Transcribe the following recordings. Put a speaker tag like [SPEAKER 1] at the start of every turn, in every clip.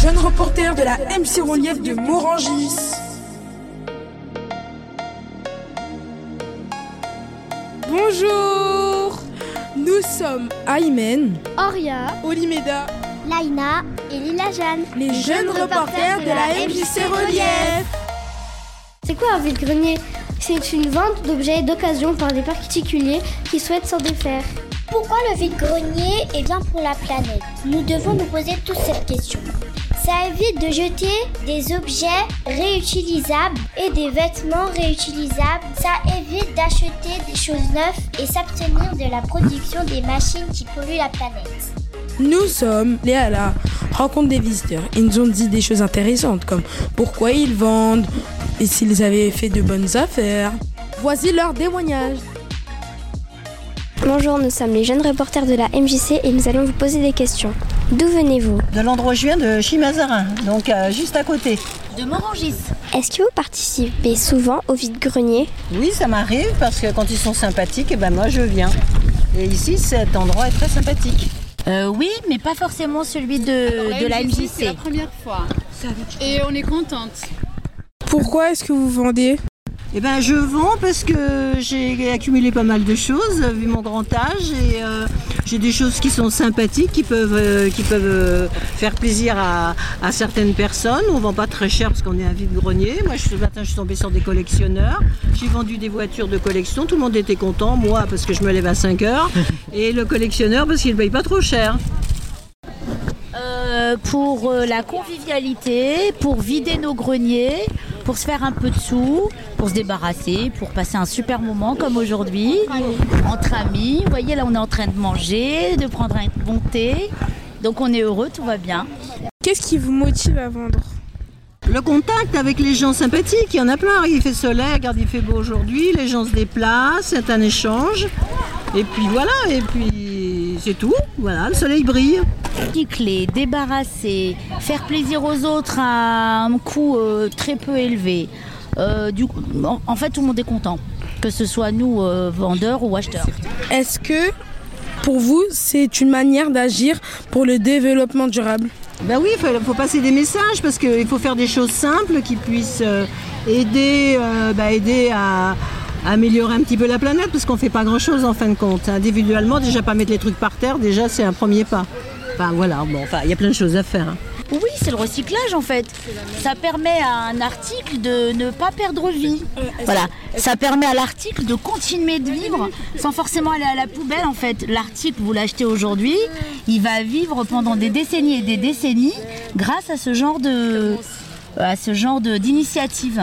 [SPEAKER 1] jeune reporter de la MC Relief de Morangis. Bonjour Nous sommes Aymen,
[SPEAKER 2] Oria,
[SPEAKER 1] Olimeda,
[SPEAKER 2] Laina et Lila Jeanne.
[SPEAKER 1] les jeunes reporters de la MJC Relief.
[SPEAKER 2] C'est quoi un vide-grenier C'est une vente d'objets d'occasion par des particuliers qui souhaitent s'en défaire.
[SPEAKER 3] Pourquoi le vide-grenier est bien pour la planète? Nous devons nous poser toutes cette question. Ça évite de jeter des objets réutilisables et des vêtements réutilisables. Ça évite d'acheter des choses neuves et s'abstenir de la production des machines qui polluent la planète.
[SPEAKER 1] Nous sommes les à la rencontre des visiteurs. Ils nous ont dit des choses intéressantes comme pourquoi ils vendent et s'ils avaient fait de bonnes affaires. Voici leur témoignage.
[SPEAKER 2] Bonjour, nous sommes les jeunes reporters de la MJC et nous allons vous poser des questions. D'où venez-vous
[SPEAKER 4] De l'endroit où je viens de Chimazarin, donc euh, juste à côté.
[SPEAKER 5] de Morangis.
[SPEAKER 2] Est-ce que vous participez souvent au vide-grenier
[SPEAKER 4] Oui, ça m'arrive parce que quand ils sont sympathiques, et ben moi je viens. Et ici, cet endroit est très sympathique.
[SPEAKER 5] Euh, oui, mais pas forcément celui de, de la
[SPEAKER 6] C'est la première fois. Et on est contente.
[SPEAKER 1] Pourquoi est-ce que vous vendez
[SPEAKER 4] Eh ben je vends parce que j'ai accumulé pas mal de choses vu mon grand âge et euh, j'ai des choses qui sont sympathiques, qui peuvent, euh, qui peuvent euh, faire plaisir à, à certaines personnes. On vend pas très cher parce qu'on est un vide-grenier. Moi ce matin je suis tombée sur des collectionneurs. J'ai vendu des voitures de collection. Tout le monde était content. Moi parce que je me lève à 5 heures et le collectionneur parce qu'il ne paye pas trop cher.
[SPEAKER 5] Euh, pour la convivialité, pour vider nos greniers, pour se faire un peu de sous, pour se débarrasser, pour passer un super moment comme aujourd'hui, entre amis. Vous voyez, là, on est en train de manger, de prendre un bon thé. Donc on est heureux, tout va bien.
[SPEAKER 1] Qu'est-ce qui vous motive à vendre?
[SPEAKER 4] Le contact avec les gens sympathiques, il y en a plein. Il fait soleil, regarde, il fait beau aujourd'hui, les gens se déplacent, c'est un échange. Et puis voilà, et puis c'est tout. Voilà, le soleil brille.
[SPEAKER 5] Recycler, débarrasser, faire plaisir aux autres à un coût euh, très peu élevé. Euh, du coup, en, en fait, tout le monde est content, que ce soit nous, euh, vendeurs ou acheteurs.
[SPEAKER 1] Est-ce que pour vous c'est une manière d'agir pour le développement durable?
[SPEAKER 4] Ben oui, il faut, faut passer des messages parce qu'il faut faire des choses simples qui puissent euh, aider, euh, bah, aider à, à améliorer un petit peu la planète parce qu'on ne fait pas grand-chose en fin de compte. Individuellement, déjà pas mettre les trucs par terre, déjà c'est un premier pas. Enfin voilà, bon, enfin il y a plein de choses à faire. hein.
[SPEAKER 5] Oui, c'est le recyclage en fait. Ça permet à un article de ne pas perdre vie. Voilà, ça permet à l'article de continuer de vivre sans forcément aller à la poubelle en fait. L'article, vous l'achetez aujourd'hui, il va vivre pendant des décennies et des décennies grâce à ce genre de à ce genre de- d'initiative.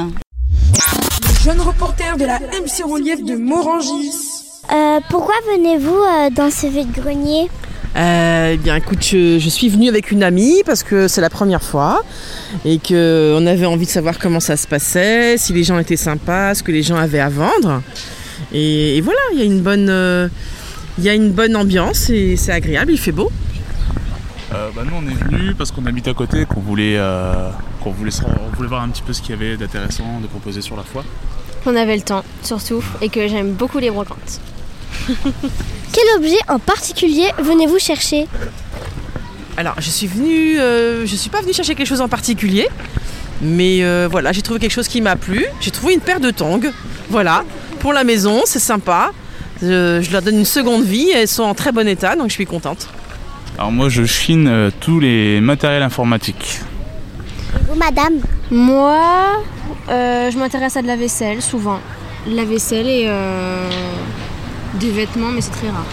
[SPEAKER 1] Jeune reporter de la MC Relief de Morangis.
[SPEAKER 3] Euh, pourquoi venez-vous euh, dans ce vide-grenier?
[SPEAKER 7] Euh, eh bien, écoute, je, je suis venue avec une amie parce que c'est la première fois et que on avait envie de savoir comment ça se passait, si les gens étaient sympas, ce que les gens avaient à vendre. Et, et voilà, il y a une bonne, euh, il y a une bonne ambiance et c'est agréable, il fait beau.
[SPEAKER 8] Euh, bah, nous on est venus parce qu'on habite à côté, qu'on voulait, euh, qu'on voulait, on voulait voir un petit peu ce qu'il y avait d'intéressant de proposer sur la foi.
[SPEAKER 9] On avait le temps, surtout, et que j'aime beaucoup les brocantes.
[SPEAKER 2] Quel objet en particulier venez-vous chercher
[SPEAKER 7] Alors, je suis venue, euh, je suis pas venue chercher quelque chose en particulier, mais euh, voilà, j'ai trouvé quelque chose qui m'a plu. J'ai trouvé une paire de tongs, voilà, pour la maison, c'est sympa. Je, je leur donne une seconde vie, elles sont en très bon état, donc je suis contente.
[SPEAKER 8] Alors moi je chine euh, tous les matériels informatiques.
[SPEAKER 3] Vous, madame
[SPEAKER 9] Moi, euh, je m'intéresse à de la vaisselle, souvent. La vaisselle et euh, des vêtements, mais c'est très rare.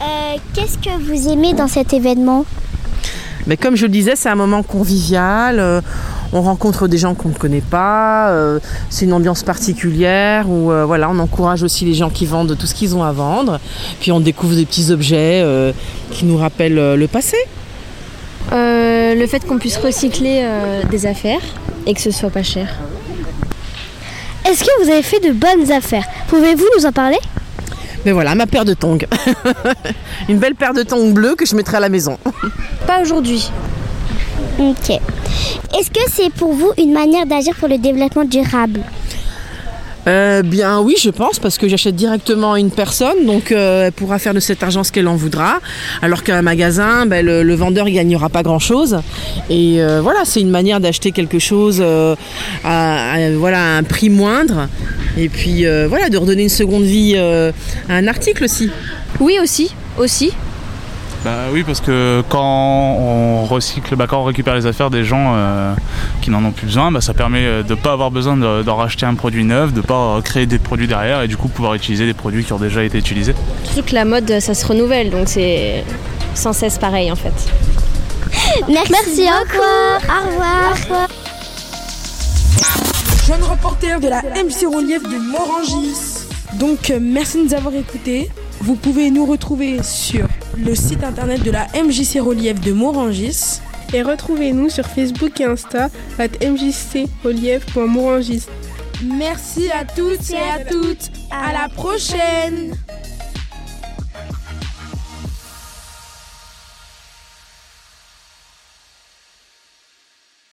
[SPEAKER 3] Euh, Qu'est-ce que vous aimez dans cet événement?
[SPEAKER 7] Mais comme je le disais, c'est un moment convivial. euh, on rencontre des gens qu'on ne connaît pas. euh, c'est une ambiance particulière où euh, voilà, on encourage aussi les gens qui vendent tout ce qu'ils ont à vendre. Puis on découvre des petits objets euh, qui nous rappellent euh, le passé.
[SPEAKER 9] Euh, le fait qu'on puisse recycler euh, des affaires et que ce soit pas cher.
[SPEAKER 2] Est-ce que vous avez fait de bonnes affaires? Pouvez-vous nous en parler?
[SPEAKER 7] Mais voilà, ma paire de tongs. une belle paire de tongs bleus que je mettrai à la maison.
[SPEAKER 9] Pas aujourd'hui.
[SPEAKER 3] Ok. Est-ce que c'est pour vous une manière d'agir pour le développement durable?
[SPEAKER 7] Euh, bien oui, je pense, parce que j'achète directement à une personne, donc euh, elle pourra faire de cet argent ce qu'elle en voudra, alors qu'un magasin, ben, le, le vendeur ne gagnera pas grand-chose. Et euh, voilà, c'est une manière d'acheter quelque chose euh, à, à- voilà, à un prix moindre, et puis euh, voilà, de redonner une seconde vie euh, à un article aussi.
[SPEAKER 9] Oui, aussi, aussi.
[SPEAKER 8] Bah oui, parce que quand on recycle, bah, quand on récupère les affaires des gens euh, qui n'en ont plus besoin, bah, ça permet de ne pas avoir besoin de- d'en racheter un produit neuf, de ne pas créer des produits derrière et du coup pouvoir utiliser des produits qui ont déjà été utilisés.
[SPEAKER 9] Surtout que la mode, ça se renouvelle, donc c'est sans cesse pareil en fait.
[SPEAKER 2] Merci, beaucoup. Au revoir.
[SPEAKER 1] Jeune reporter de la MC Relief de Morangis. Donc, euh, merci de nous avoir écoutés. Vous pouvez nous retrouver sur le site internet de la MJC Relief de Morangis.
[SPEAKER 10] Et retrouvez-nous sur Facebook et Insta at mjcrelief.morangis.
[SPEAKER 1] Merci à toutes et à toutes. À la prochaine.